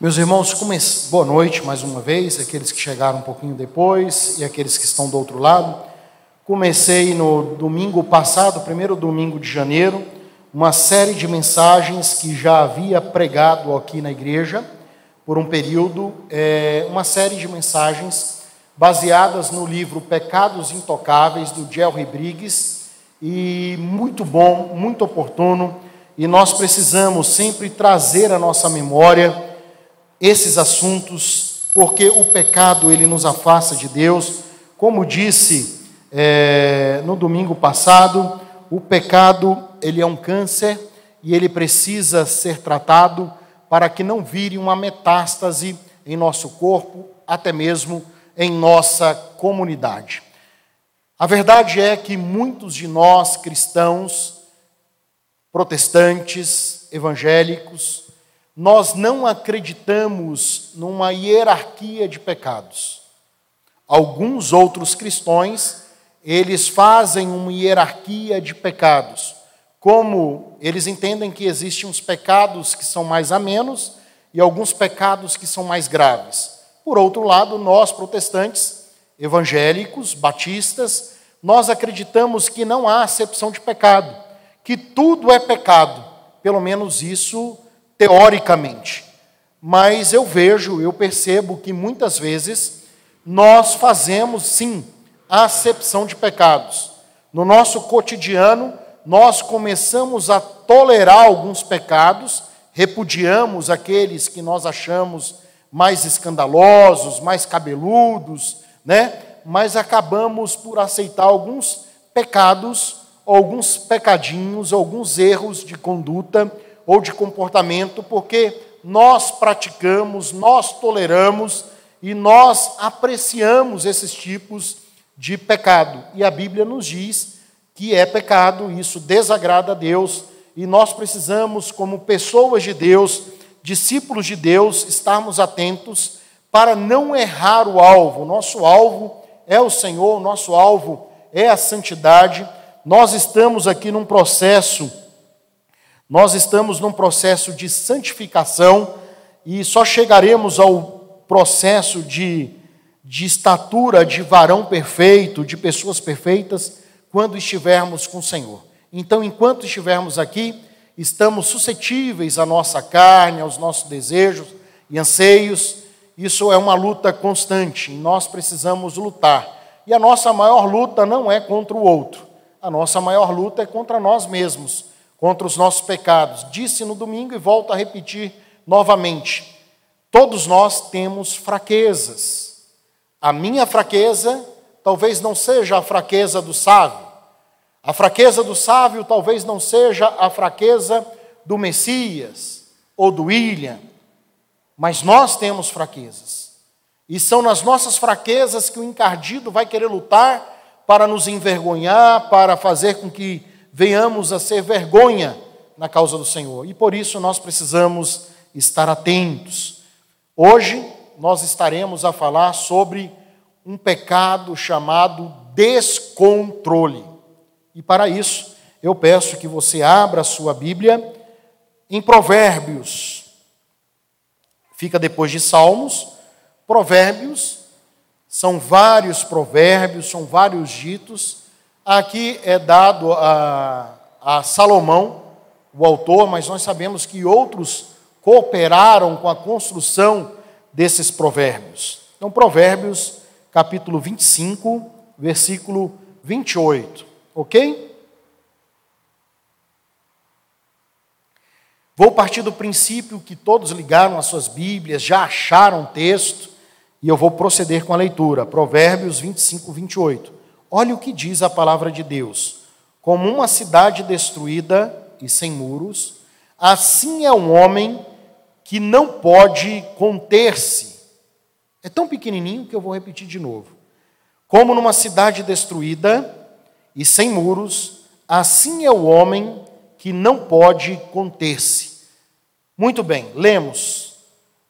Meus irmãos, boa noite mais uma vez, aqueles que chegaram um pouquinho depois e aqueles que estão do outro lado. Comecei no domingo passado, primeiro domingo de janeiro, uma série de mensagens que já havia pregado aqui na igreja por um período, é, uma série de mensagens baseadas no livro Pecados Intocáveis do Jerry Briggs e muito bom, muito oportuno. E nós precisamos sempre trazer à nossa memória esses assuntos, porque o pecado ele nos afasta de Deus. Como disse é, no domingo passado, o pecado ele é um câncer e ele precisa ser tratado para que não vire uma metástase em nosso corpo, até mesmo em nossa comunidade. A verdade é que muitos de nós cristãos, protestantes, evangélicos, nós não acreditamos numa hierarquia de pecados. Alguns outros cristãos, eles fazem uma hierarquia de pecados. Como eles entendem que existem uns pecados que são mais a menos e alguns pecados que são mais graves. Por outro lado, nós protestantes, evangélicos, batistas, nós acreditamos que não há acepção de pecado, que tudo é pecado. Pelo menos isso teoricamente. Mas eu vejo, eu percebo que muitas vezes nós fazemos sim a acepção de pecados. No nosso cotidiano, nós começamos a tolerar alguns pecados, repudiamos aqueles que nós achamos mais escandalosos, mais cabeludos, né? Mas acabamos por aceitar alguns pecados, alguns pecadinhos, alguns erros de conduta ou de comportamento, porque nós praticamos, nós toleramos e nós apreciamos esses tipos de pecado. E a Bíblia nos diz que é pecado, isso desagrada a Deus, e nós precisamos, como pessoas de Deus, discípulos de Deus, estarmos atentos para não errar o alvo. Nosso alvo é o Senhor, nosso alvo é a santidade. Nós estamos aqui num processo nós estamos num processo de santificação e só chegaremos ao processo de, de estatura de varão perfeito, de pessoas perfeitas, quando estivermos com o Senhor. Então, enquanto estivermos aqui, estamos suscetíveis à nossa carne, aos nossos desejos e anseios. Isso é uma luta constante, nós precisamos lutar. E a nossa maior luta não é contra o outro, a nossa maior luta é contra nós mesmos contra os nossos pecados. Disse no domingo e volto a repetir novamente: todos nós temos fraquezas. A minha fraqueza talvez não seja a fraqueza do sábio. A fraqueza do sábio talvez não seja a fraqueza do Messias ou do William, mas nós temos fraquezas. E são nas nossas fraquezas que o encardido vai querer lutar para nos envergonhar, para fazer com que venhamos a ser vergonha na causa do Senhor. E por isso nós precisamos estar atentos. Hoje nós estaremos a falar sobre um pecado chamado descontrole. E para isso, eu peço que você abra a sua Bíblia em Provérbios. Fica depois de Salmos. Provérbios são vários provérbios, são vários ditos Aqui é dado a, a Salomão, o autor, mas nós sabemos que outros cooperaram com a construção desses provérbios. Então, Provérbios, capítulo 25, versículo 28, ok? Vou partir do princípio que todos ligaram as suas Bíblias, já acharam o texto, e eu vou proceder com a leitura. Provérbios 25, 28. Olha o que diz a palavra de Deus: como uma cidade destruída e sem muros, assim é um homem que não pode conter-se. É tão pequenininho que eu vou repetir de novo. Como numa cidade destruída e sem muros, assim é o homem que não pode conter-se. Muito bem, lemos.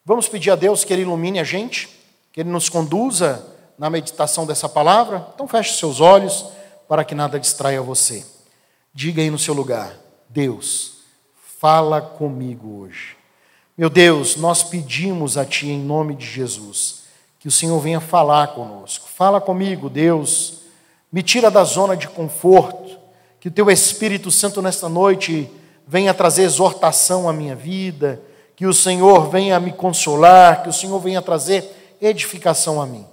Vamos pedir a Deus que Ele ilumine a gente, que Ele nos conduza na meditação dessa palavra? Então feche seus olhos para que nada distraia você. Diga aí no seu lugar: Deus, fala comigo hoje. Meu Deus, nós pedimos a Ti em nome de Jesus que o Senhor venha falar conosco. Fala comigo, Deus. Me tira da zona de conforto. Que o Teu Espírito Santo nesta noite venha trazer exortação à minha vida. Que o Senhor venha me consolar. Que o Senhor venha trazer edificação a mim.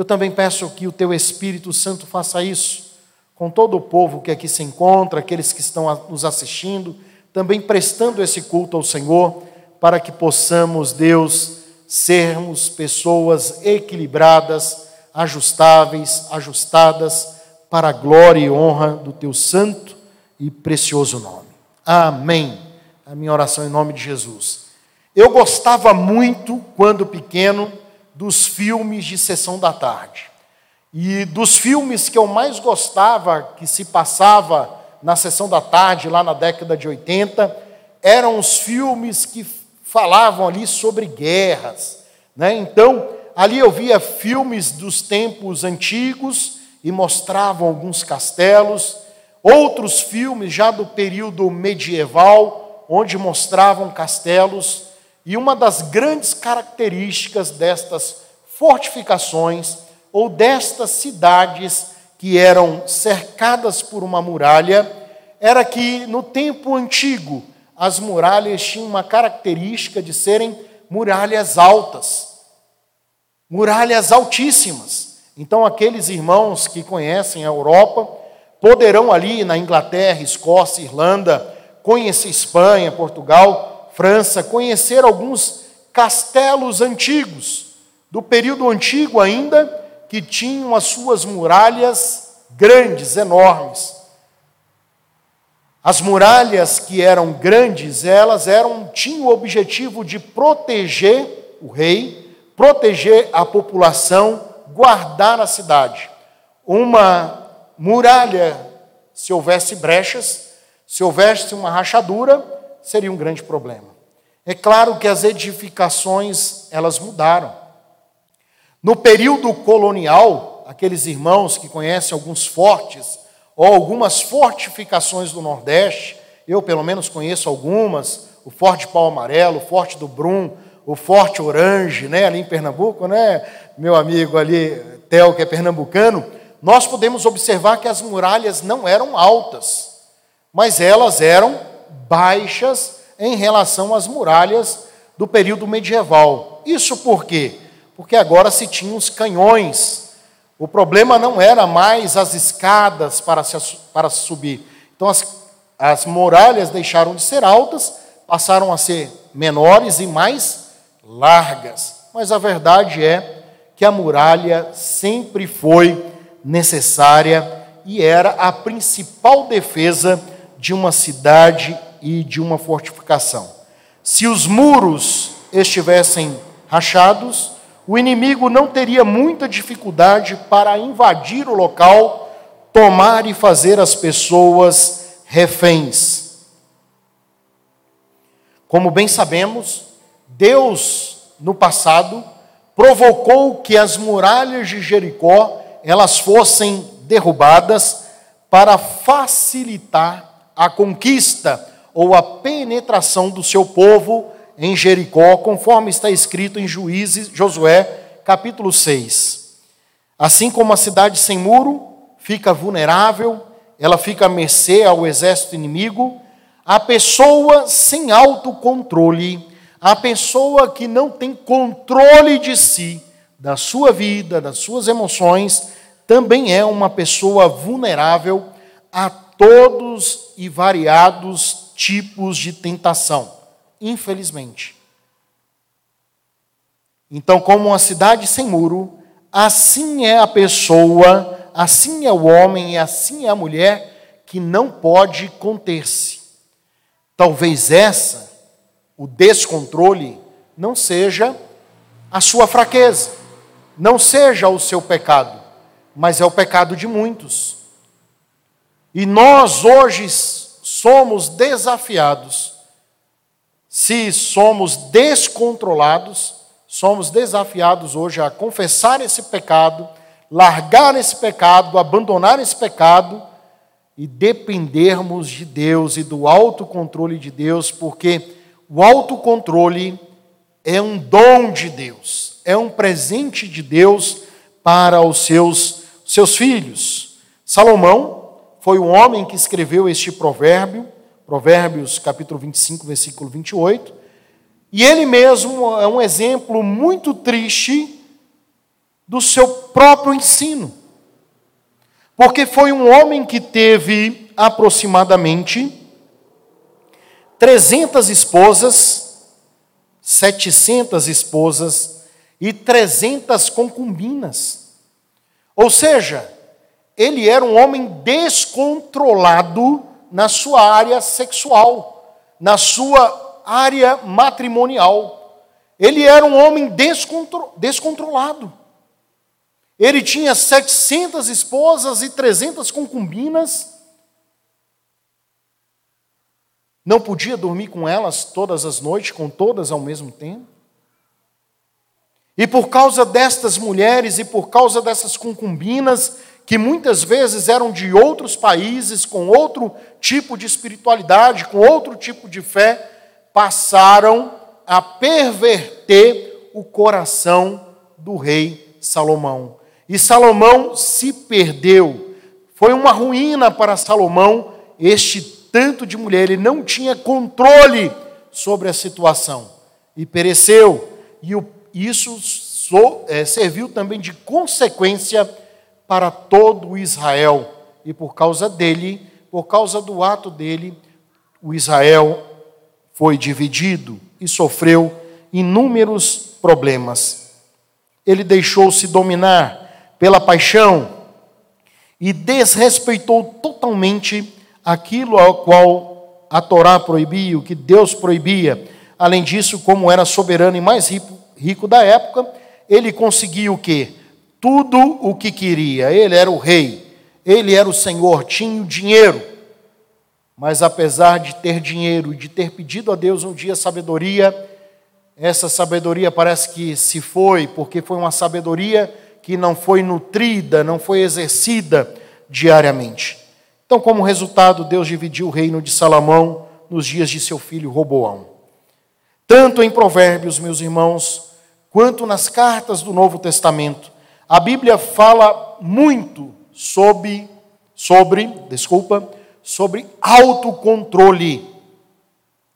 Eu também peço que o Teu Espírito Santo faça isso com todo o povo que aqui se encontra, aqueles que estão nos assistindo, também prestando esse culto ao Senhor para que possamos, Deus, sermos pessoas equilibradas, ajustáveis, ajustadas para a glória e honra do teu santo e precioso nome. Amém. A minha oração em nome de Jesus. Eu gostava muito, quando pequeno, dos filmes de sessão da tarde. E dos filmes que eu mais gostava, que se passava na sessão da tarde, lá na década de 80, eram os filmes que falavam ali sobre guerras. Né? Então, ali eu via filmes dos tempos antigos e mostravam alguns castelos, outros filmes já do período medieval, onde mostravam castelos, e uma das grandes características destas fortificações ou destas cidades que eram cercadas por uma muralha era que no tempo antigo as muralhas tinham uma característica de serem muralhas altas, muralhas altíssimas. Então, aqueles irmãos que conhecem a Europa poderão ali na Inglaterra, Escócia, Irlanda, conhecer Espanha, Portugal, França, conhecer alguns castelos antigos, do período antigo ainda, que tinham as suas muralhas grandes, enormes. As muralhas que eram grandes, elas eram tinham o objetivo de proteger o rei, proteger a população, guardar a cidade. Uma muralha, se houvesse brechas, se houvesse uma rachadura, seria um grande problema. É claro que as edificações, elas mudaram. No período colonial, aqueles irmãos que conhecem alguns fortes ou algumas fortificações do Nordeste, eu pelo menos conheço algumas, o Forte Pau Amarelo, o Forte do Brum, o Forte Orange, né, ali em Pernambuco, né, meu amigo ali, Theo, que é pernambucano, nós podemos observar que as muralhas não eram altas, mas elas eram baixas em relação às muralhas do período medieval. Isso por quê? Porque agora se tinham os canhões o problema não era mais as escadas para, se, para subir. Então, as, as muralhas deixaram de ser altas, passaram a ser menores e mais largas. Mas a verdade é que a muralha sempre foi necessária e era a principal defesa de uma cidade e de uma fortificação. Se os muros estivessem rachados, o inimigo não teria muita dificuldade para invadir o local, tomar e fazer as pessoas reféns. Como bem sabemos, Deus no passado provocou que as muralhas de Jericó elas fossem derrubadas para facilitar a conquista ou a penetração do seu povo em Jericó, conforme está escrito em Juízes, Josué, capítulo 6. Assim como a cidade sem muro fica vulnerável, ela fica à mercê ao exército inimigo, a pessoa sem autocontrole, a pessoa que não tem controle de si, da sua vida, das suas emoções, também é uma pessoa vulnerável a todos e variados tipos de tentação infelizmente. Então, como uma cidade sem muro, assim é a pessoa, assim é o homem e assim é a mulher que não pode conter-se. Talvez essa, o descontrole, não seja a sua fraqueza, não seja o seu pecado, mas é o pecado de muitos. E nós hoje somos desafiados se somos descontrolados, somos desafiados hoje a confessar esse pecado, largar esse pecado, abandonar esse pecado e dependermos de Deus e do autocontrole de Deus, porque o autocontrole é um dom de Deus, é um presente de Deus para os seus, seus filhos. Salomão foi o homem que escreveu este provérbio, Provérbios capítulo 25, versículo 28, e ele mesmo é um exemplo muito triste do seu próprio ensino. Porque foi um homem que teve aproximadamente 300 esposas, 700 esposas e 300 concubinas. Ou seja, ele era um homem descontrolado na sua área sexual, na sua área matrimonial. Ele era um homem descontro descontrolado. Ele tinha 700 esposas e 300 concubinas Não podia dormir com elas todas as noites, com todas ao mesmo tempo? E por causa destas mulheres e por causa dessas concubinas, que muitas vezes eram de outros países, com outro tipo de espiritualidade, com outro tipo de fé, passaram a perverter o coração do rei Salomão. E Salomão se perdeu. Foi uma ruína para Salomão este tanto de mulher, ele não tinha controle sobre a situação e pereceu. E isso so, é, serviu também de consequência para todo Israel. E por causa dele, por causa do ato dele, o Israel foi dividido e sofreu inúmeros problemas. Ele deixou-se dominar pela paixão e desrespeitou totalmente aquilo ao qual a Torá proibia, o que Deus proibia. Além disso, como era soberano e mais rico, rico da época, ele conseguia o quê? Tudo o que queria. Ele era o rei, ele era o senhor, tinha o dinheiro. Mas apesar de ter dinheiro e de ter pedido a Deus um dia sabedoria, essa sabedoria parece que se foi, porque foi uma sabedoria que não foi nutrida, não foi exercida diariamente. Então, como resultado, Deus dividiu o reino de Salomão nos dias de seu filho Roboão. Tanto em Provérbios, meus irmãos, quanto nas cartas do Novo Testamento, a Bíblia fala muito sobre, sobre, desculpa, sobre autocontrole.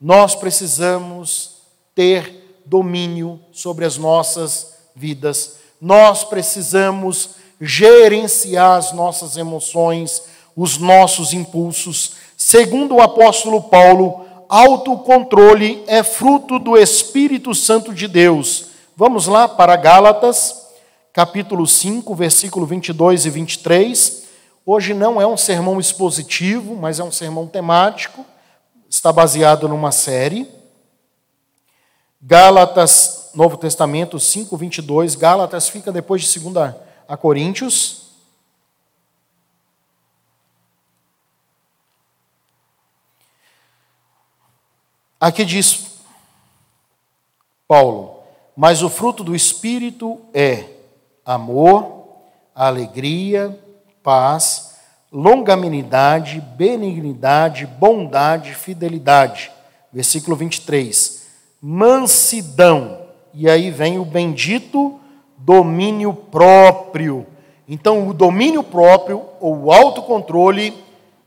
Nós precisamos ter domínio sobre as nossas vidas. Nós precisamos gerenciar as nossas emoções os nossos impulsos. Segundo o apóstolo Paulo, autocontrole é fruto do Espírito Santo de Deus. Vamos lá para Gálatas, capítulo 5, versículo 22 e 23. Hoje não é um sermão expositivo, mas é um sermão temático, está baseado numa série. Gálatas, Novo Testamento 5, 22. Gálatas fica depois de 2 a Coríntios. Aqui diz Paulo: Mas o fruto do Espírito é amor, alegria, paz, longanimidade, benignidade, bondade, fidelidade. Versículo 23. Mansidão. E aí vem o bendito domínio próprio. Então, o domínio próprio, ou o autocontrole,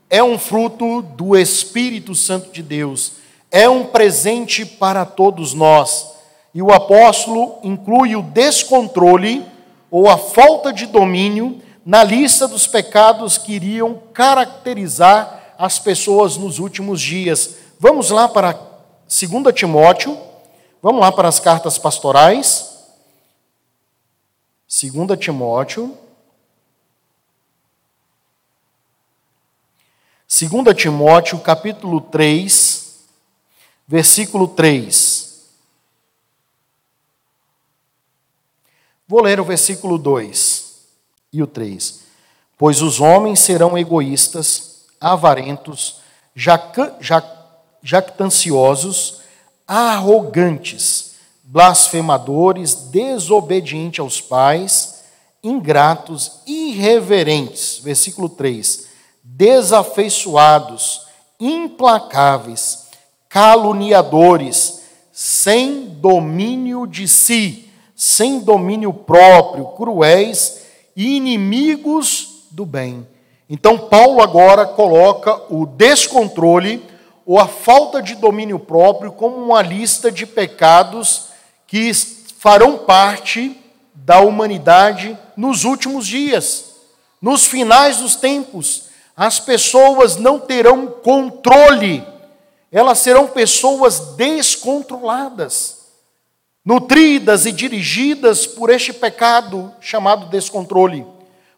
é um fruto do Espírito Santo de Deus é um presente para todos nós. E o apóstolo inclui o descontrole ou a falta de domínio na lista dos pecados que iriam caracterizar as pessoas nos últimos dias. Vamos lá para 2 Timóteo, vamos lá para as cartas pastorais. 2 Timóteo. 2 Timóteo, capítulo 3, versículo 3. Vou ler o versículo 2 e o 3. Pois os homens serão egoístas, avarentos, jactanciosos, arrogantes, blasfemadores, desobedientes aos pais, ingratos, irreverentes. Versículo 3. Desafeiçoados, implacáveis, caluniadores, sem domínio de si, sem domínio próprio, cruéis e inimigos do bem. Então, Paulo agora coloca o descontrole ou a falta de domínio próprio como uma lista de pecados que farão parte da humanidade nos últimos dias, nos finais dos tempos. As pessoas não terão controle, elas serão pessoas descontroladas, nutridas e dirigidas por este pecado chamado descontrole.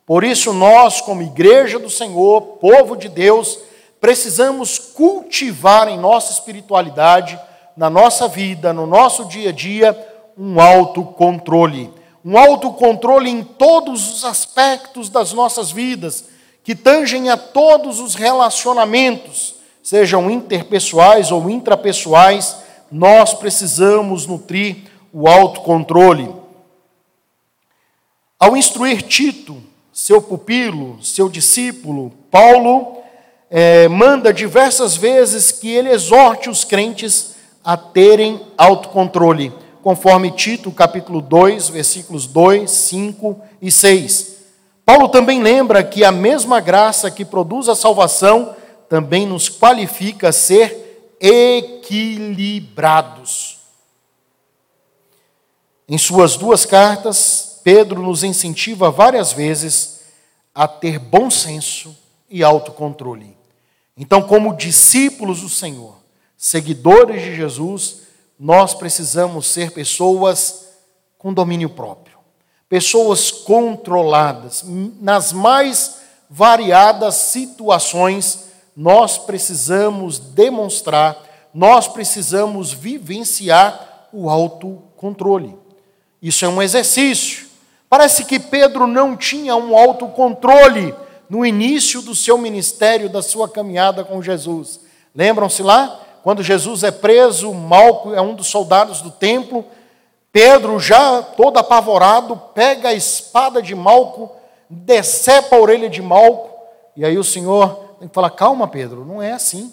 Por isso, nós, como igreja do Senhor, povo de Deus, precisamos cultivar em nossa espiritualidade, na nossa vida, no nosso dia a dia, um autocontrole. Um autocontrole em todos os aspectos das nossas vidas, que tangem a todos os relacionamentos, sejam interpessoais ou intrapessoais, nós precisamos nutrir o autocontrole. Ao instruir Tito, seu pupilo, seu discípulo, Paulo é, manda diversas vezes que ele exorte os crentes a terem autocontrole, conforme Tito, capítulo 2, versículos 2, 5 e 6. Paulo também lembra que a mesma graça que produz a salvação também nos qualifica a ser equilibrados. Em suas duas cartas, Pedro nos incentiva várias vezes a ter bom senso e autocontrole. Então, como discípulos do Senhor, seguidores de Jesus, nós precisamos ser pessoas com domínio próprio, pessoas controladas. Nas mais variadas situações, nós precisamos demonstrar, nós precisamos vivenciar o autocontrole. Isso é um exercício. Parece que Pedro não tinha um autocontrole no início do seu ministério, da sua caminhada com Jesus. Lembram-se lá? Quando Jesus é preso, Malco é um dos soldados do templo. Pedro, já todo apavorado, pega a espada de Malco, decepa a orelha de Malco, e aí o Senhor tem que falar: calma, Pedro, não é assim.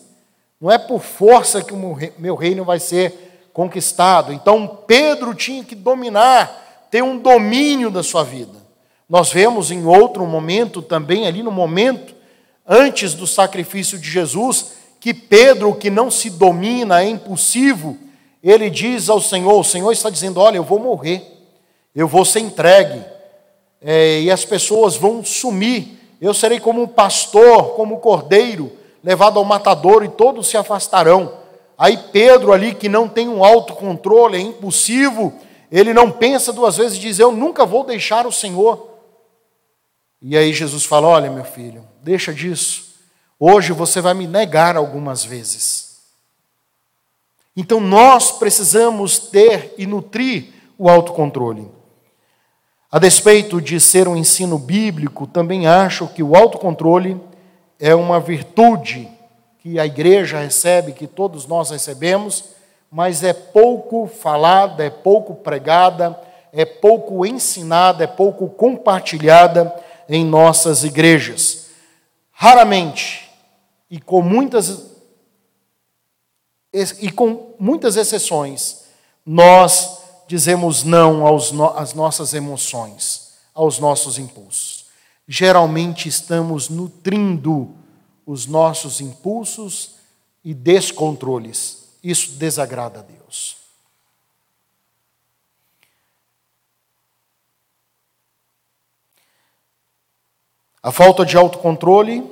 Não é por força que o meu reino vai ser conquistado. Então Pedro tinha que dominar ter um domínio da sua vida. Nós vemos em outro momento, também ali no momento antes do sacrifício de Jesus, que Pedro, que não se domina, é impulsivo, ele diz ao Senhor: O Senhor está dizendo, olha, eu vou morrer, eu vou ser entregue, é, e as pessoas vão sumir, eu serei como um pastor, como um cordeiro, levado ao matador, e todos se afastarão. Aí Pedro, ali que não tem um autocontrole, é impulsivo, ele não pensa duas vezes e diz: Eu nunca vou deixar o Senhor. E aí Jesus fala: Olha, meu filho, deixa disso. Hoje você vai me negar algumas vezes. Então nós precisamos ter e nutrir o autocontrole. A despeito de ser um ensino bíblico, também acho que o autocontrole é uma virtude que a igreja recebe, que todos nós recebemos mas é pouco falada, é pouco pregada, é pouco ensinada, é pouco compartilhada em nossas igrejas. Raramente, e com muitas, e com muitas exceções, nós dizemos não aos às nossas emoções, aos nossos impulsos. Geralmente estamos nutrindo os nossos impulsos e descontroles isso desagrada a Deus. A falta de autocontrole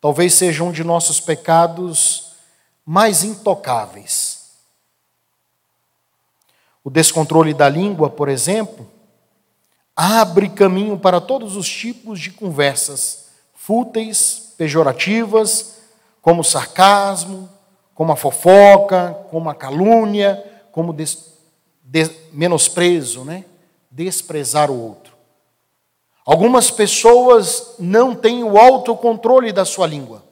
talvez seja um de nossos pecados mais intocáveis. O descontrole da língua, por exemplo, abre caminho para todos os tipos de conversas fúteis, pejorativas, como sarcasmo, como a fofoca, como a calúnia, como des, des, menosprezo, né? desprezar o outro. Algumas pessoas não têm o autocontrole da sua língua.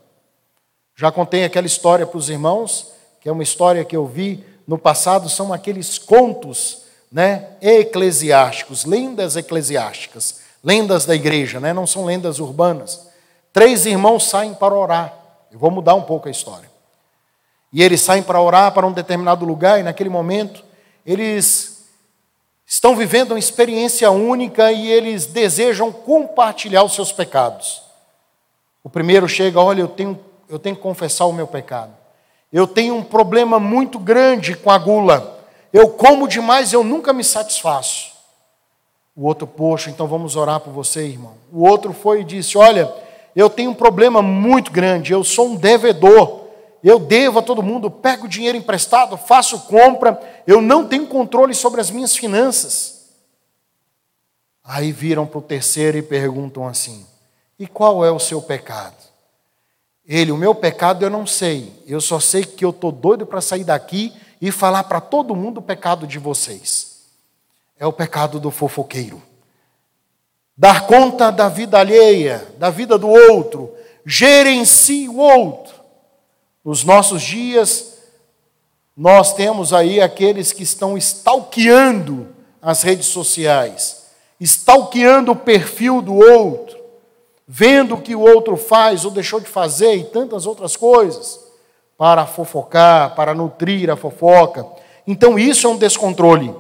Já contei aquela história para os irmãos, que é uma história que eu vi no passado, são aqueles contos né, eclesiásticos, lendas eclesiásticas, lendas da igreja, né, não são lendas urbanas. Três irmãos saem para orar. Eu vou mudar um pouco a história. E eles saem para orar para um determinado lugar, e naquele momento, eles estão vivendo uma experiência única e eles desejam compartilhar os seus pecados. O primeiro chega, olha, eu tenho, eu tenho que confessar o meu pecado. Eu tenho um problema muito grande com a gula. Eu como demais, eu nunca me satisfaço. O outro, poxa, então vamos orar por você, irmão. O outro foi e disse: Olha, eu tenho um problema muito grande, eu sou um devedor. Eu devo a todo mundo, pego dinheiro emprestado, faço compra, eu não tenho controle sobre as minhas finanças. Aí viram para o terceiro e perguntam assim: E qual é o seu pecado? Ele, o meu pecado eu não sei, eu só sei que eu estou doido para sair daqui e falar para todo mundo o pecado de vocês. É o pecado do fofoqueiro. Dar conta da vida alheia, da vida do outro, gerencie o outro. Nos nossos dias, nós temos aí aqueles que estão stalkeando as redes sociais, stalkeando o perfil do outro, vendo o que o outro faz ou deixou de fazer e tantas outras coisas, para fofocar, para nutrir a fofoca. Então isso é um descontrole.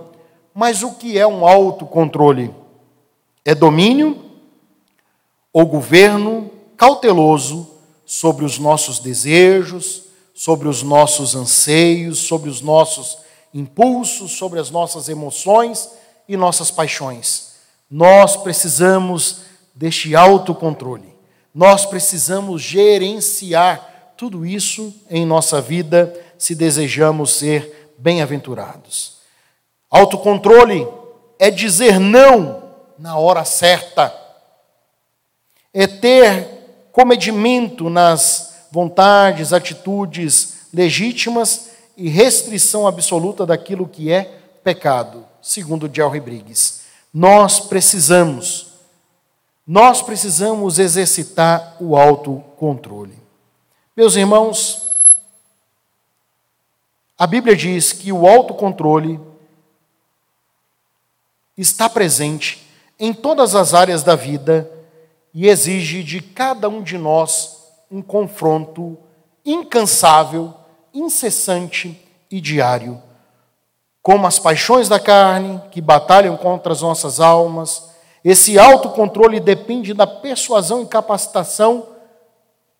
Mas o que é um autocontrole? É domínio ou governo cauteloso sobre os nossos desejos, sobre os nossos anseios, sobre os nossos impulsos, sobre as nossas emoções e nossas paixões. Nós precisamos deste autocontrole. Nós precisamos gerenciar tudo isso em nossa vida se desejamos ser bem-aventurados. Autocontrole é dizer não na hora certa, é ter comedimento nas vontades, atitudes legítimas e restrição absoluta daquilo que é pecado, segundo Gelry Briggs. Nós precisamos nós precisamos exercitar o autocontrole. Meus irmãos, a Bíblia diz que o autocontrole está presente em todas as áreas da vida e exige de cada um de nós um confronto incansável, incessante e diário, como as paixões da carne que batalham contra as nossas almas esse autocontrole depende da persuasão e capacitação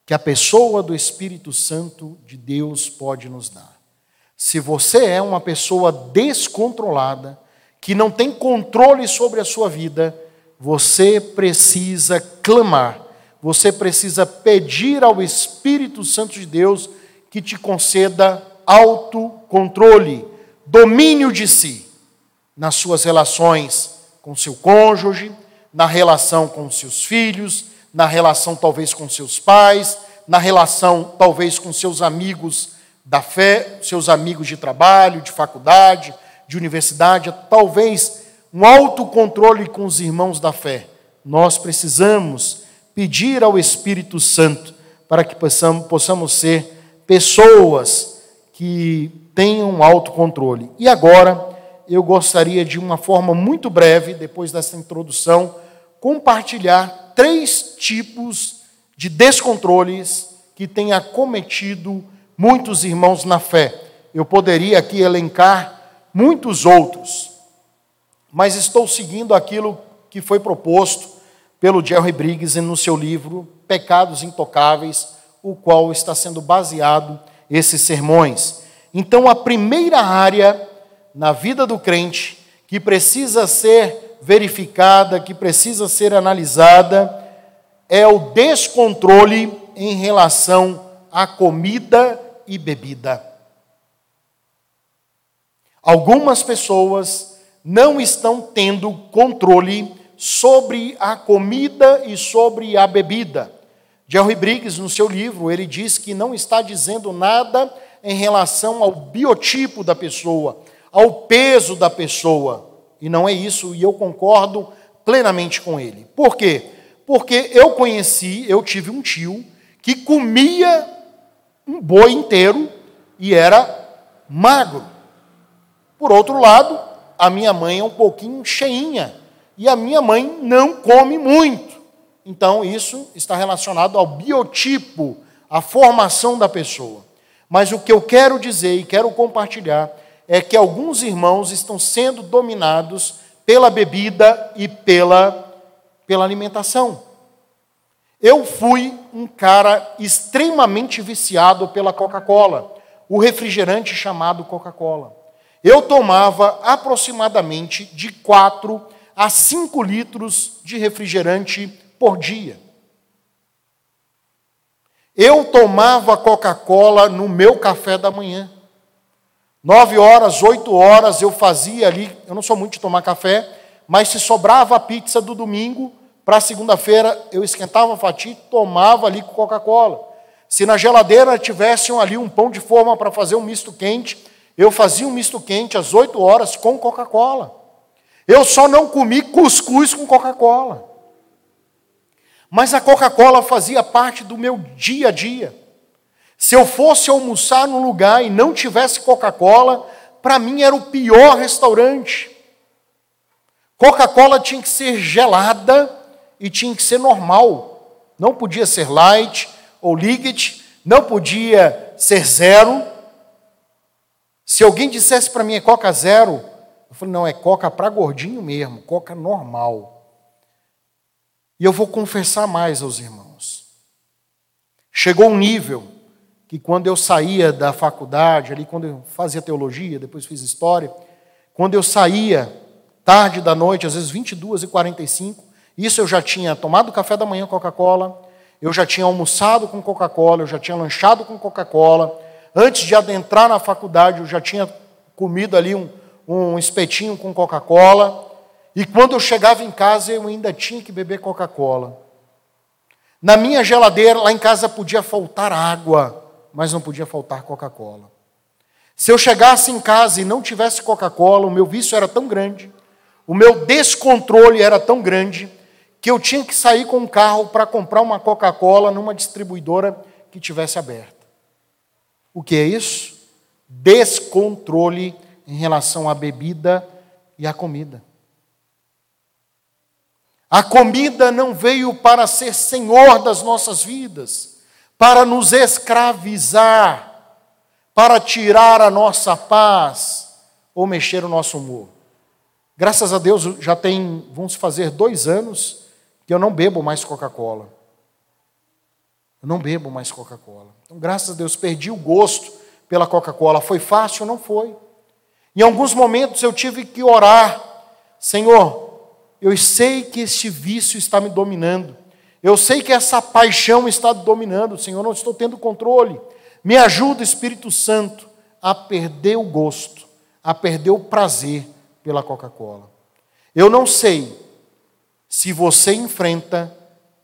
que a pessoa do Espírito Santo de Deus pode nos dar. Se você é uma pessoa descontrolada, que não tem controle sobre a sua vida, você precisa clamar, você precisa pedir ao Espírito Santo de Deus que te conceda autocontrole, domínio de si, nas suas relações com seu cônjuge, na relação com seus filhos, na relação talvez com seus pais, na relação talvez com seus amigos da fé, seus amigos de trabalho, de faculdade, de universidade, talvez um autocontrole com os irmãos da fé. Nós precisamos pedir ao Espírito Santo para que possamos, possamos ser pessoas que tenham autocontrole. E agora, eu gostaria de uma forma muito breve, depois dessa introdução, compartilhar três tipos de descontroles que têm acometido muitos irmãos na fé. Eu poderia aqui elencar muitos outros, mas estou seguindo aquilo que foi proposto pelo Jerry Briggs no seu livro Pecados Intocáveis, o qual está sendo baseado esses sermões. Então, a primeira área na vida do crente que precisa ser verificada, que precisa ser analisada, é o descontrole em relação à comida e bebida. Algumas pessoas não estão tendo controle sobre a comida e sobre a bebida. Jerry Briggs, no seu livro, ele diz que não está dizendo nada em relação ao biotipo da pessoa, ao peso da pessoa. E não é isso, e eu concordo plenamente com ele. Por quê? Porque eu conheci, eu tive um tio que comia um boi inteiro e era magro. Por outro lado, a minha mãe é um pouquinho cheinha e a minha mãe não come muito. Então, isso está relacionado ao biotipo, à formação da pessoa. Mas o que eu quero dizer e quero compartilhar é que alguns irmãos estão sendo dominados pela bebida e pela, pela alimentação. Eu fui um cara extremamente viciado pela Coca-Cola, o refrigerante chamado Coca-Cola. Eu tomava aproximadamente de 4 a 5 litros de refrigerante por dia. Eu tomava Coca-Cola no meu café da manhã. Nove horas, oito horas eu fazia ali. Eu não sou muito de tomar café, mas se sobrava a pizza do domingo, para segunda-feira eu esquentava a fatia e tomava ali com Coca-Cola. Se na geladeira tivesse ali um pão de forma para fazer um misto quente, eu fazia um misto quente às 8 horas com Coca-Cola. Eu só não comi cuscuz com Coca-Cola. Mas a Coca-Cola fazia parte do meu dia a dia. Se eu fosse almoçar num lugar e não tivesse Coca-Cola, para mim era o pior restaurante. Coca-Cola tinha que ser gelada e tinha que ser normal. Não podia ser light ou liquid, não podia ser zero. Se alguém dissesse para mim é Coca zero, eu falei, não, é Coca para gordinho mesmo, Coca normal. E eu vou confessar mais aos irmãos. Chegou um nível que quando eu saía da faculdade, ali quando eu fazia teologia, depois fiz história, quando eu saía tarde da noite, às vezes 22 e 45, isso eu já tinha tomado café da manhã Coca-Cola, eu já tinha almoçado com Coca-Cola, eu já tinha lanchado com Coca-Cola. Antes de adentrar na faculdade, eu já tinha comido ali um, um espetinho com Coca-Cola. E quando eu chegava em casa, eu ainda tinha que beber Coca-Cola. Na minha geladeira, lá em casa, podia faltar água, mas não podia faltar Coca-Cola. Se eu chegasse em casa e não tivesse Coca-Cola, o meu vício era tão grande, o meu descontrole era tão grande, que eu tinha que sair com um carro para comprar uma Coca-Cola numa distribuidora que tivesse aberta. O que é isso? Descontrole em relação à bebida e à comida. A comida não veio para ser senhor das nossas vidas, para nos escravizar, para tirar a nossa paz ou mexer o nosso humor. Graças a Deus já tem, vamos fazer dois anos que eu não bebo mais Coca-Cola. Eu não bebo mais Coca-Cola. Então, graças a Deus, perdi o gosto pela Coca-Cola. Foi fácil? Não foi. Em alguns momentos eu tive que orar: Senhor, eu sei que este vício está me dominando. Eu sei que essa paixão está dominando, Senhor, não estou tendo controle. Me ajuda, Espírito Santo, a perder o gosto, a perder o prazer pela Coca-Cola. Eu não sei se você enfrenta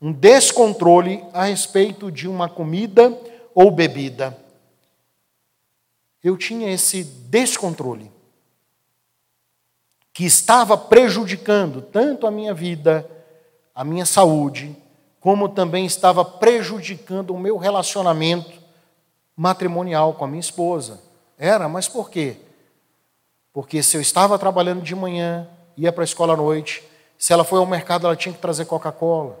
um descontrole a respeito de uma comida ou bebida. Eu tinha esse descontrole que estava prejudicando tanto a minha vida, a minha saúde, como também estava prejudicando o meu relacionamento matrimonial com a minha esposa. Era, mas por quê? Porque se eu estava trabalhando de manhã, ia para a escola à noite, se ela foi ao mercado, ela tinha que trazer Coca-Cola.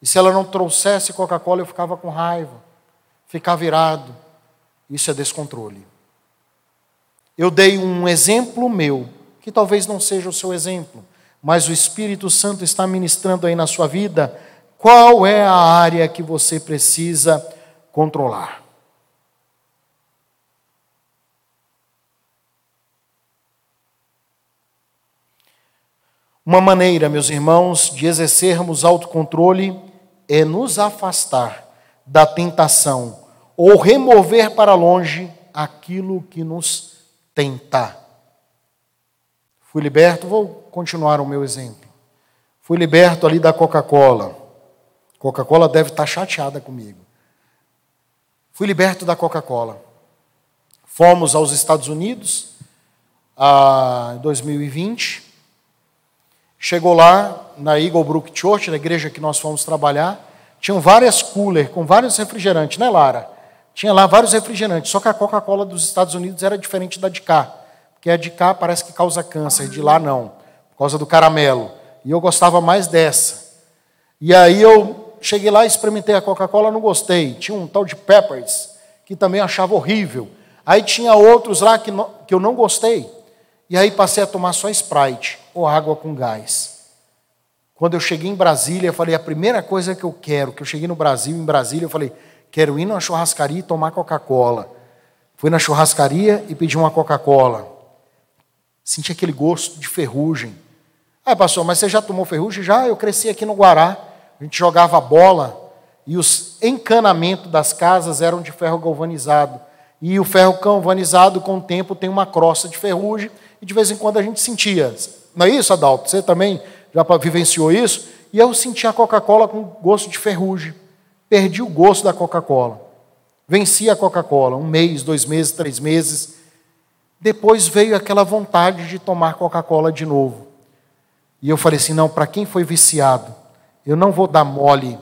E se ela não trouxesse Coca-Cola, eu ficava com raiva, ficava virado. Isso é descontrole. Eu dei um exemplo meu, que talvez não seja o seu exemplo, mas o Espírito Santo está ministrando aí na sua vida qual é a área que você precisa controlar. Uma maneira, meus irmãos, de exercermos autocontrole é nos afastar da tentação ou remover para longe aquilo que nos tenta. Fui liberto, vou continuar o meu exemplo. Fui liberto ali da Coca-Cola. Coca-Cola deve estar chateada comigo. Fui liberto da Coca-Cola. Fomos aos Estados Unidos ah, em 2020 Chegou lá na Eagle Brook Church, na igreja que nós fomos trabalhar, tinham várias cooler com vários refrigerantes, né, Lara? Tinha lá vários refrigerantes, só que a Coca-Cola dos Estados Unidos era diferente da de cá, porque a de cá parece que causa câncer, de lá não, por causa do caramelo. E eu gostava mais dessa. E aí eu cheguei lá, experimentei a Coca-Cola, não gostei. Tinha um tal de Peppers, que também achava horrível. Aí tinha outros lá que, não, que eu não gostei. E aí passei a tomar só Sprite ou água com gás. Quando eu cheguei em Brasília, eu falei, a primeira coisa que eu quero, que eu cheguei no Brasil, em Brasília, eu falei, quero ir na churrascaria e tomar Coca-Cola. Fui na churrascaria e pedi uma Coca-Cola. Senti aquele gosto de ferrugem. Ah, pastor, mas você já tomou ferrugem? Já, eu cresci aqui no Guará. A gente jogava bola e os encanamentos das casas eram de ferro galvanizado. E o ferro galvanizado, com o tempo, tem uma crosta de ferrugem e de vez em quando a gente sentia. Não é isso, Adalto? Você também já vivenciou isso? E eu senti a Coca-Cola com gosto de ferrugem. Perdi o gosto da Coca-Cola. Venci a Coca-Cola, um mês, dois meses, três meses. Depois veio aquela vontade de tomar Coca-Cola de novo. E eu falei assim: não, para quem foi viciado, eu não vou dar mole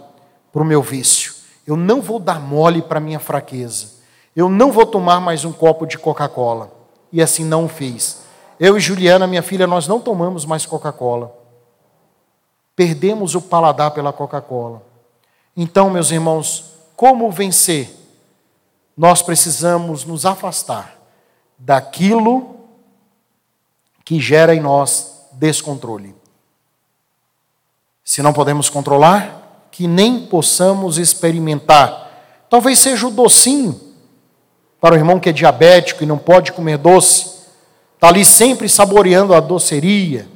para o meu vício. Eu não vou dar mole para a minha fraqueza. Eu não vou tomar mais um copo de Coca-Cola. E assim não fiz. Eu e Juliana, minha filha, nós não tomamos mais Coca-Cola. Perdemos o paladar pela Coca-Cola. Então, meus irmãos, como vencer? nós precisamos nos afastar daquilo que gera em nós descontrole. Se não podemos controlar, que nem possamos experimentar. Talvez seja o docinho para o irmão que é diabético e não pode comer doce, está ali sempre saboreando a doceria,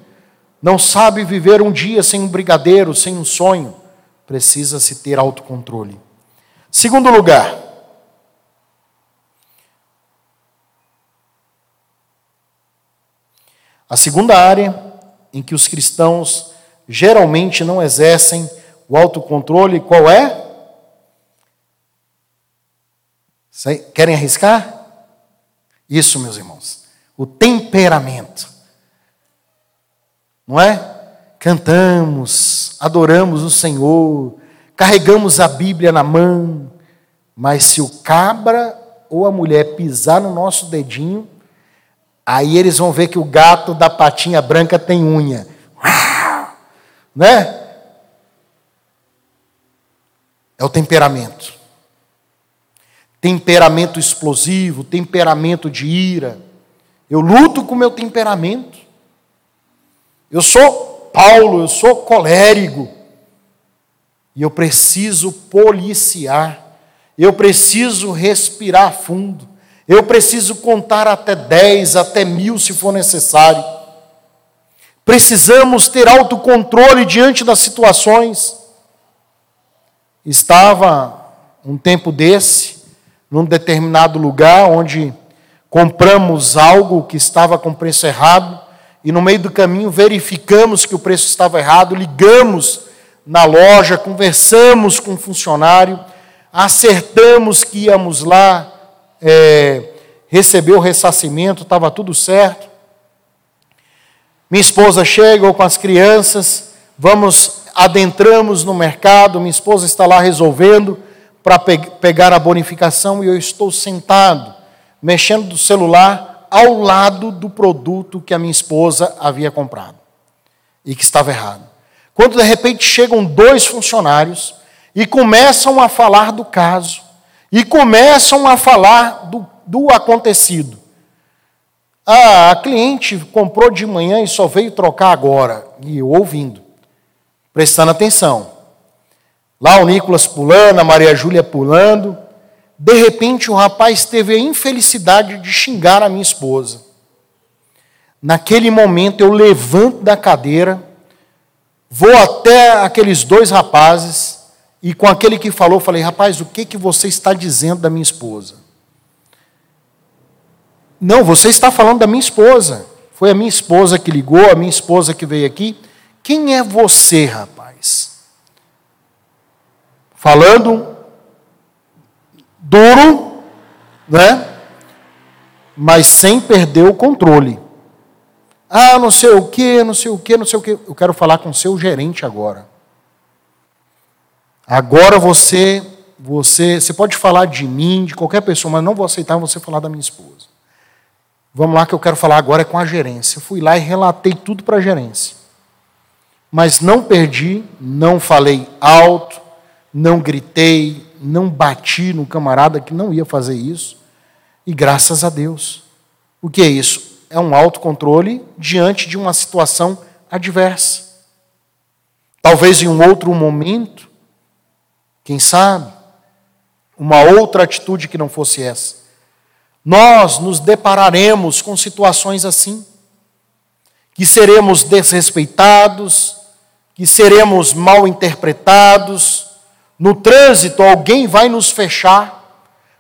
não sabe viver um dia sem um brigadeiro, sem um sonho, precisa se ter autocontrole. Segundo lugar, A segunda área em que os cristãos geralmente não exercem o autocontrole, qual é? Querem arriscar? Isso, meus irmãos. O temperamento. Não é? Cantamos, adoramos o Senhor, carregamos a Bíblia na mão, mas se o cabra ou a mulher pisar no nosso dedinho, Aí eles vão ver que o gato da patinha branca tem unha. Né? É o temperamento. Temperamento explosivo, temperamento de ira. Eu luto com o meu temperamento. Eu sou Paulo, eu sou colérico. E eu preciso policiar. Eu preciso respirar fundo. Eu preciso contar até dez, até mil, se for necessário. Precisamos ter autocontrole diante das situações. Estava um tempo desse, num determinado lugar, onde compramos algo que estava com preço errado, e no meio do caminho verificamos que o preço estava errado, ligamos na loja, conversamos com o funcionário, acertamos que íamos lá é, recebeu o ressarcimento, estava tudo certo. Minha esposa chega com as crianças, vamos, adentramos no mercado, minha esposa está lá resolvendo para pe pegar a bonificação e eu estou sentado, mexendo do celular ao lado do produto que a minha esposa havia comprado e que estava errado. Quando de repente chegam dois funcionários e começam a falar do caso e começam a falar do, do acontecido. Ah, a cliente comprou de manhã e só veio trocar agora. E eu ouvindo, prestando atenção. Lá o Nicolas pulando, a Maria Júlia pulando. De repente o rapaz teve a infelicidade de xingar a minha esposa. Naquele momento eu levanto da cadeira, vou até aqueles dois rapazes e com aquele que falou, falei: rapaz, o que, que você está dizendo da minha esposa? Não, você está falando da minha esposa. Foi a minha esposa que ligou, a minha esposa que veio aqui. Quem é você, rapaz? Falando duro, né? Mas sem perder o controle. Ah, não sei o que, não sei o que, não sei o que. Eu quero falar com o seu gerente agora. Agora você, você, você pode falar de mim, de qualquer pessoa, mas não vou aceitar você falar da minha esposa. Vamos lá que eu quero falar agora é com a gerência. Eu fui lá e relatei tudo para a gerência. Mas não perdi, não falei alto, não gritei, não bati no camarada que não ia fazer isso, e graças a Deus. O que é isso? É um autocontrole diante de uma situação adversa. Talvez em um outro momento, quem sabe, uma outra atitude que não fosse essa. Nós nos depararemos com situações assim, que seremos desrespeitados, que seremos mal interpretados, no trânsito alguém vai nos fechar.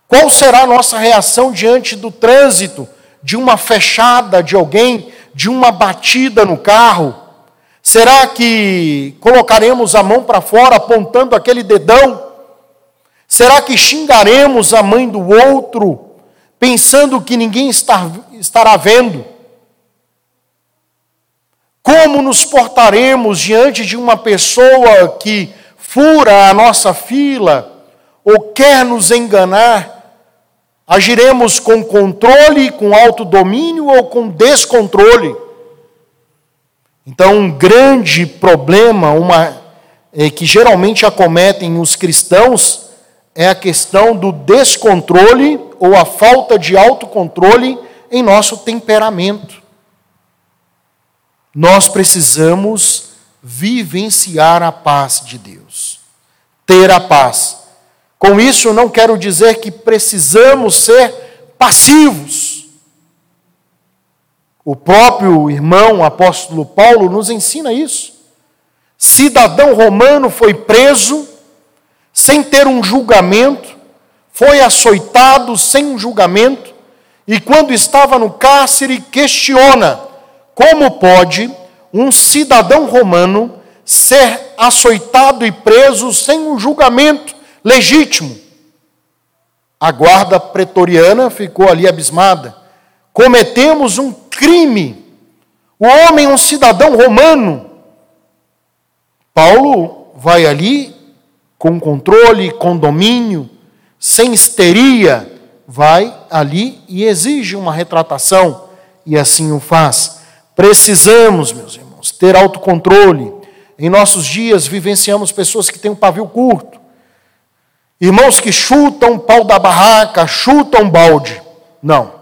Qual será a nossa reação diante do trânsito, de uma fechada de alguém, de uma batida no carro? Será que colocaremos a mão para fora apontando aquele dedão? Será que xingaremos a mãe do outro, pensando que ninguém está, estará vendo? Como nos portaremos diante de uma pessoa que fura a nossa fila ou quer nos enganar? Agiremos com controle, com autodomínio ou com descontrole? Então, um grande problema, uma é, que geralmente acometem os cristãos, é a questão do descontrole ou a falta de autocontrole em nosso temperamento. Nós precisamos vivenciar a paz de Deus, ter a paz. Com isso, não quero dizer que precisamos ser passivos. O próprio irmão apóstolo Paulo nos ensina isso. Cidadão romano foi preso sem ter um julgamento, foi açoitado sem um julgamento, e quando estava no cárcere, questiona como pode um cidadão romano ser açoitado e preso sem um julgamento legítimo. A guarda pretoriana ficou ali abismada. Cometemos um crime. O homem é um cidadão romano. Paulo vai ali com controle, com domínio, sem histeria, vai ali e exige uma retratação, e assim o faz. Precisamos, meus irmãos, ter autocontrole. Em nossos dias vivenciamos pessoas que têm um pavio curto, irmãos que chutam o pau da barraca, chutam balde. Não,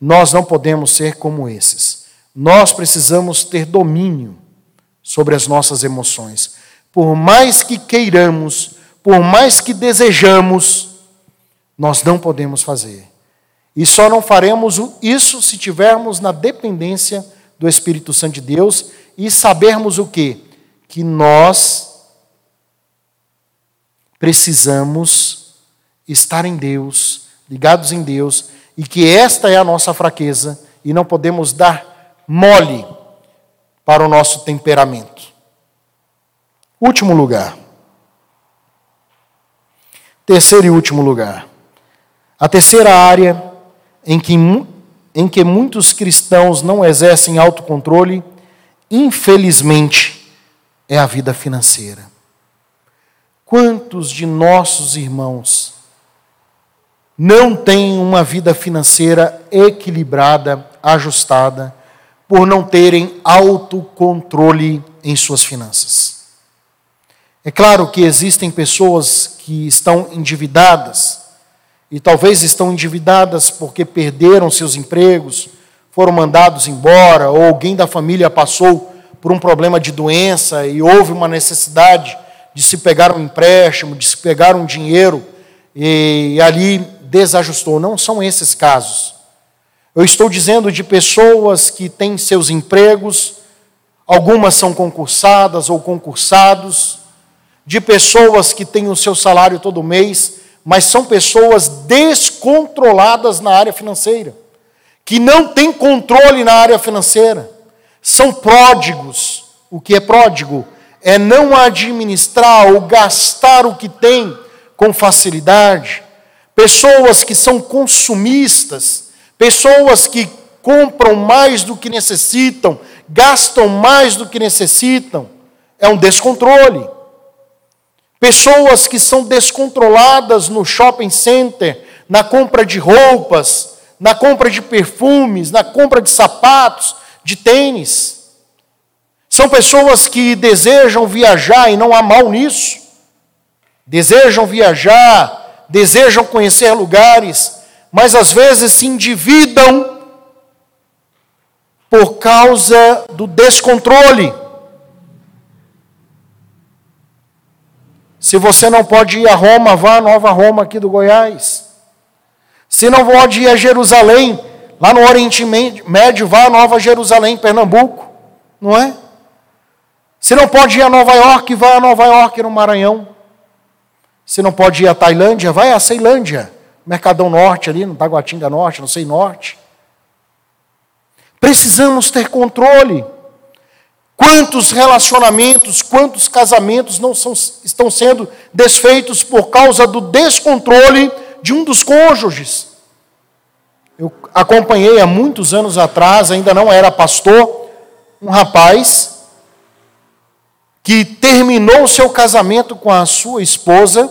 nós não podemos ser como esses. Nós precisamos ter domínio sobre as nossas emoções por mais que queiramos, por mais que desejamos, nós não podemos fazer. E só não faremos isso se tivermos na dependência do Espírito Santo de Deus e sabermos o quê? Que nós precisamos estar em Deus, ligados em Deus, e que esta é a nossa fraqueza e não podemos dar mole para o nosso temperamento. Último lugar. Terceiro e último lugar. A terceira área em que, em que muitos cristãos não exercem autocontrole, infelizmente, é a vida financeira. Quantos de nossos irmãos não têm uma vida financeira equilibrada, ajustada, por não terem autocontrole em suas finanças? É claro que existem pessoas que estão endividadas, e talvez estão endividadas porque perderam seus empregos, foram mandados embora, ou alguém da família passou por um problema de doença e houve uma necessidade de se pegar um empréstimo, de se pegar um dinheiro, e ali desajustou. Não são esses casos. Eu estou dizendo de pessoas que têm seus empregos, algumas são concursadas ou concursados, de pessoas que têm o seu salário todo mês, mas são pessoas descontroladas na área financeira, que não têm controle na área financeira, são pródigos. O que é pródigo? É não administrar ou gastar o que tem com facilidade. Pessoas que são consumistas, pessoas que compram mais do que necessitam, gastam mais do que necessitam. É um descontrole. Pessoas que são descontroladas no shopping center, na compra de roupas, na compra de perfumes, na compra de sapatos, de tênis. São pessoas que desejam viajar e não há mal nisso. desejam viajar, desejam conhecer lugares, mas às vezes se endividam por causa do descontrole. Se você não pode ir a Roma, vá a Nova Roma aqui do Goiás. Se não pode ir a Jerusalém, lá no Oriente Médio, vá a Nova Jerusalém, Pernambuco, não é? Se não pode ir a Nova York, vá a Nova York no Maranhão. Se não pode ir a Tailândia, vai a Ceilândia, Mercadão Norte ali, no Taguatinga Norte, não sei Norte. Precisamos ter controle. Quantos relacionamentos, quantos casamentos não são, estão sendo desfeitos por causa do descontrole de um dos cônjuges? Eu acompanhei há muitos anos atrás, ainda não era pastor, um rapaz que terminou seu casamento com a sua esposa,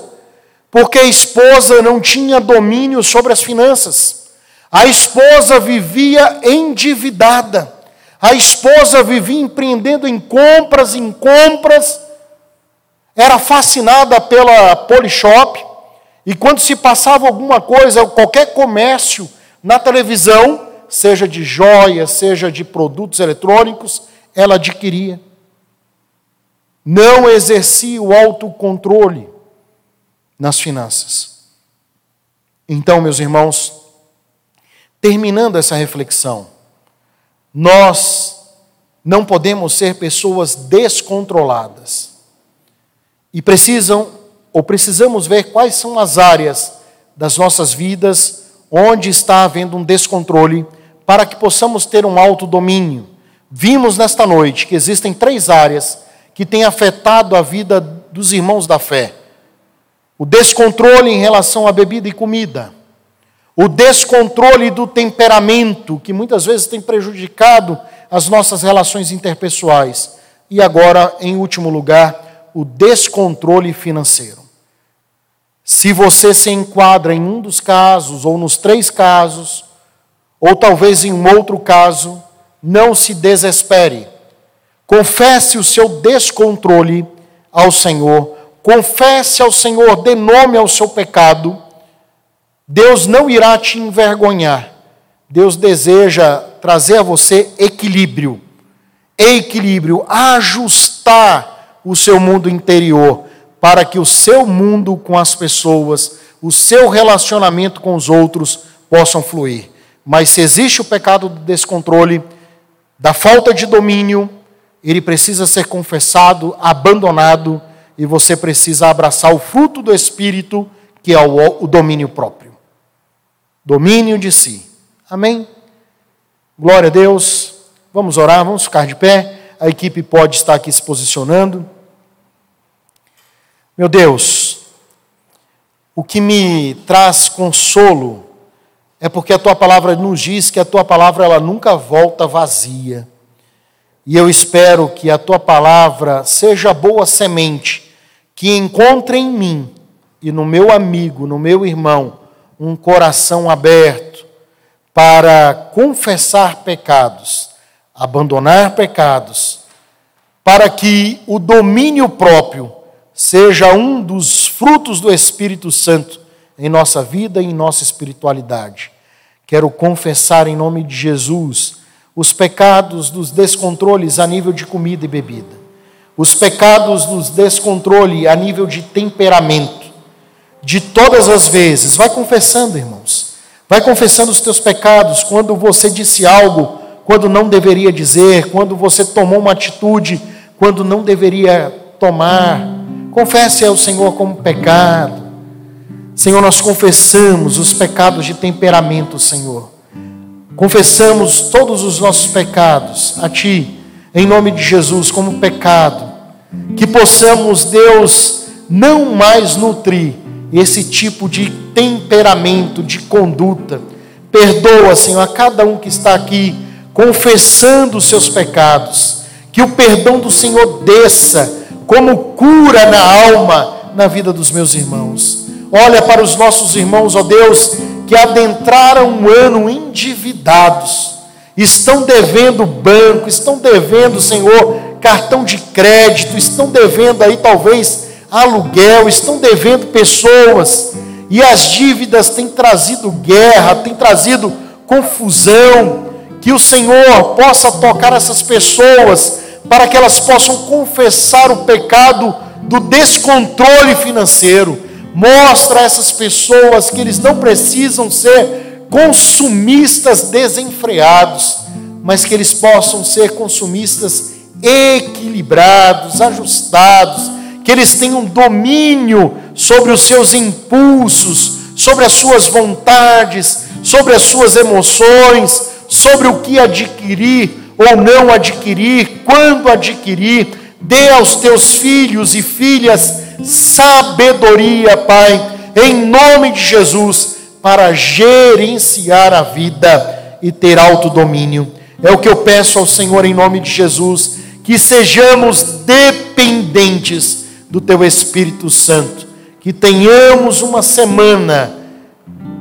porque a esposa não tinha domínio sobre as finanças. A esposa vivia endividada. A esposa vivia empreendendo em compras, em compras. Era fascinada pela Polishop. E quando se passava alguma coisa, qualquer comércio na televisão, seja de joias, seja de produtos eletrônicos, ela adquiria. Não exercia o autocontrole nas finanças. Então, meus irmãos, terminando essa reflexão, nós não podemos ser pessoas descontroladas. E precisam ou precisamos ver quais são as áreas das nossas vidas onde está havendo um descontrole para que possamos ter um autodomínio. Vimos nesta noite que existem três áreas que têm afetado a vida dos irmãos da fé: o descontrole em relação à bebida e comida, o descontrole do temperamento, que muitas vezes tem prejudicado as nossas relações interpessoais. E agora, em último lugar, o descontrole financeiro. Se você se enquadra em um dos casos, ou nos três casos, ou talvez em um outro caso, não se desespere. Confesse o seu descontrole ao Senhor. Confesse ao Senhor, dê nome ao seu pecado Deus não irá te envergonhar. Deus deseja trazer a você equilíbrio. Equilíbrio, ajustar o seu mundo interior para que o seu mundo com as pessoas, o seu relacionamento com os outros possam fluir. Mas se existe o pecado do descontrole, da falta de domínio, ele precisa ser confessado, abandonado, e você precisa abraçar o fruto do Espírito, que é o, domínio próprio domínio de si. Amém? Glória a Deus. Vamos orar, vamos ficar de pé. A equipe pode estar aqui se posicionando. Meu Deus, o que me traz consolo é porque a tua palavra nos diz que a tua palavra ela nunca volta vazia. E eu espero que a tua palavra seja boa semente que encontre em mim e no meu amigo, no meu irmão, um coração aberto para confessar pecados, abandonar pecados, para que o domínio próprio seja um dos frutos do Espírito Santo em nossa vida e em nossa espiritualidade. Quero confessar em nome de Jesus os pecados dos descontroles a nível de comida e bebida, os pecados dos descontrole a nível de temperamento, de todas as vezes. Vai confessando, irmãos. Vai confessando os teus pecados quando você disse algo, quando não deveria dizer, quando você tomou uma atitude, quando não deveria tomar. Confesse ao Senhor como pecado. Senhor, nós confessamos os pecados de temperamento, Senhor. Confessamos todos os nossos pecados a Ti, em nome de Jesus, como pecado. Que possamos, Deus, não mais nutrir esse tipo de temperamento, de conduta. Perdoa, Senhor, a cada um que está aqui confessando os seus pecados. Que o perdão do Senhor desça como cura na alma, na vida dos meus irmãos. Olha para os nossos irmãos, ó Deus, que adentraram um ano endividados, estão devendo banco, estão devendo, Senhor, cartão de crédito, estão devendo aí talvez aluguel, estão devendo pessoas, e as dívidas têm trazido guerra, têm trazido confusão. Que o Senhor possa tocar essas pessoas para que elas possam confessar o pecado do descontrole financeiro. Mostra a essas pessoas que eles não precisam ser consumistas desenfreados, mas que eles possam ser consumistas equilibrados, ajustados, que eles tenham domínio sobre os seus impulsos, sobre as suas vontades, sobre as suas emoções, sobre o que adquirir ou não adquirir, quando adquirir. Dê aos teus filhos e filhas sabedoria, Pai, em nome de Jesus, para gerenciar a vida e ter autodomínio. É o que eu peço ao Senhor em nome de Jesus, que sejamos dependentes do Teu Espírito Santo, que tenhamos uma semana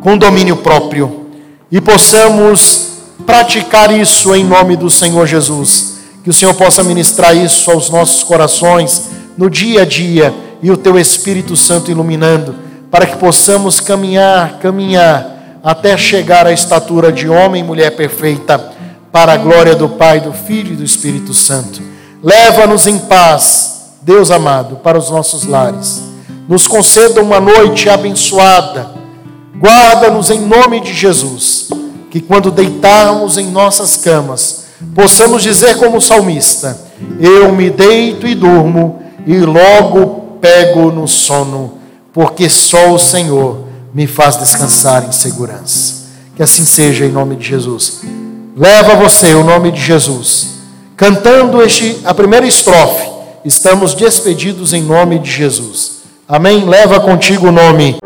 com domínio próprio e possamos praticar isso em nome do Senhor Jesus. Que o Senhor possa ministrar isso aos nossos corações no dia a dia e o Teu Espírito Santo iluminando, para que possamos caminhar, caminhar até chegar à estatura de homem e mulher perfeita para a glória do Pai, do Filho e do Espírito Santo. Leva-nos em paz, Deus amado, para os nossos lares. Nos conceda uma noite abençoada. Guarda-nos em nome de Jesus. Que quando deitarmos em nossas camas, possamos dizer como salmista: Eu me deito e durmo, e logo pego no sono, porque só o Senhor me faz descansar em segurança. Que assim seja em nome de Jesus leva você o nome de Jesus. Cantando este, a primeira estrofe, estamos despedidos em nome de Jesus. Amém? Leva contigo o nome.